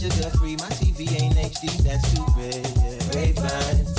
sugar free. My TV ain't HD, that's stupid. big. Yeah. Ray Vines.